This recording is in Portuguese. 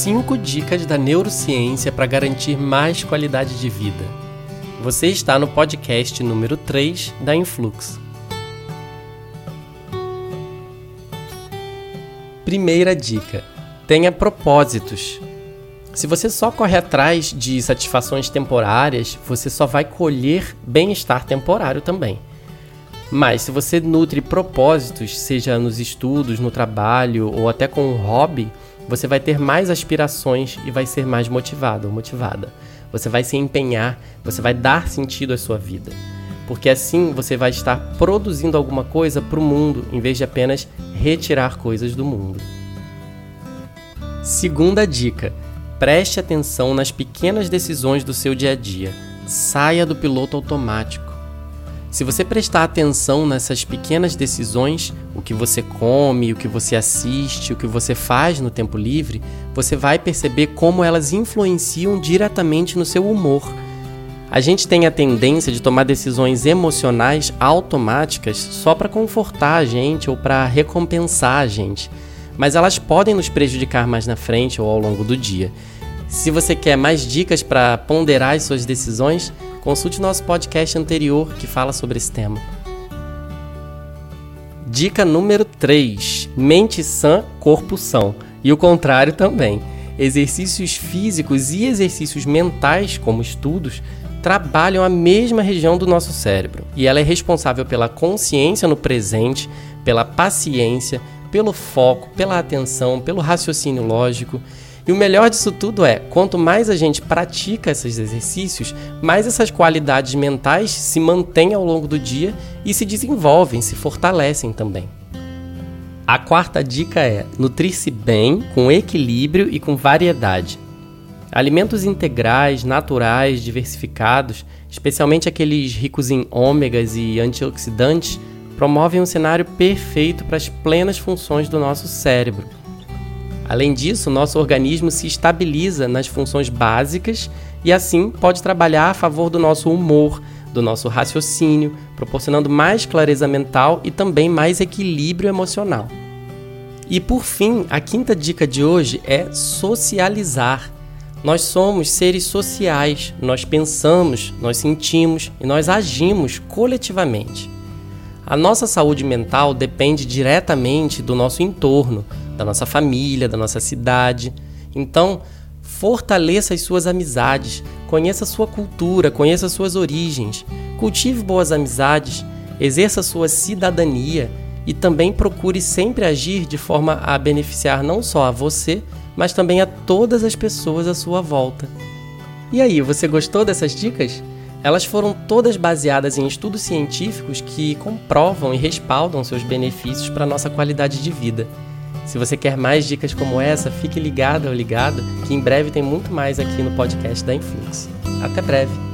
5 dicas da neurociência para garantir mais qualidade de vida. Você está no podcast número 3 da Influx. Primeira dica: tenha propósitos. Se você só corre atrás de satisfações temporárias, você só vai colher bem-estar temporário também. Mas se você nutre propósitos, seja nos estudos, no trabalho ou até com um hobby, você vai ter mais aspirações e vai ser mais motivado ou motivada. Você vai se empenhar, você vai dar sentido à sua vida. Porque assim você vai estar produzindo alguma coisa para o mundo em vez de apenas retirar coisas do mundo. Segunda dica: preste atenção nas pequenas decisões do seu dia a dia. Saia do piloto automático. Se você prestar atenção nessas pequenas decisões, o que você come, o que você assiste, o que você faz no tempo livre, você vai perceber como elas influenciam diretamente no seu humor. A gente tem a tendência de tomar decisões emocionais automáticas só para confortar a gente ou para recompensar a gente, mas elas podem nos prejudicar mais na frente ou ao longo do dia. Se você quer mais dicas para ponderar as suas decisões, consulte nosso podcast anterior que fala sobre esse tema. Dica número 3: mente sã, corpo são. E o contrário também. Exercícios físicos e exercícios mentais, como estudos, trabalham a mesma região do nosso cérebro. E ela é responsável pela consciência no presente, pela paciência, pelo foco, pela atenção, pelo raciocínio lógico e o melhor disso tudo é, quanto mais a gente pratica esses exercícios, mais essas qualidades mentais se mantêm ao longo do dia e se desenvolvem, se fortalecem também. A quarta dica é nutrir-se bem, com equilíbrio e com variedade. Alimentos integrais, naturais, diversificados, especialmente aqueles ricos em ômegas e antioxidantes, promovem um cenário perfeito para as plenas funções do nosso cérebro Além disso, nosso organismo se estabiliza nas funções básicas e assim pode trabalhar a favor do nosso humor, do nosso raciocínio, proporcionando mais clareza mental e também mais equilíbrio emocional. E por fim, a quinta dica de hoje é socializar. Nós somos seres sociais, nós pensamos, nós sentimos e nós agimos coletivamente. A nossa saúde mental depende diretamente do nosso entorno, da nossa família, da nossa cidade. Então, fortaleça as suas amizades, conheça a sua cultura, conheça as suas origens, cultive boas amizades, exerça sua cidadania e também procure sempre agir de forma a beneficiar não só a você, mas também a todas as pessoas à sua volta. E aí, você gostou dessas dicas? Elas foram todas baseadas em estudos científicos que comprovam e respaldam seus benefícios para a nossa qualidade de vida. Se você quer mais dicas como essa, fique ligado ou ligado, que em breve tem muito mais aqui no podcast da Influx. Até breve!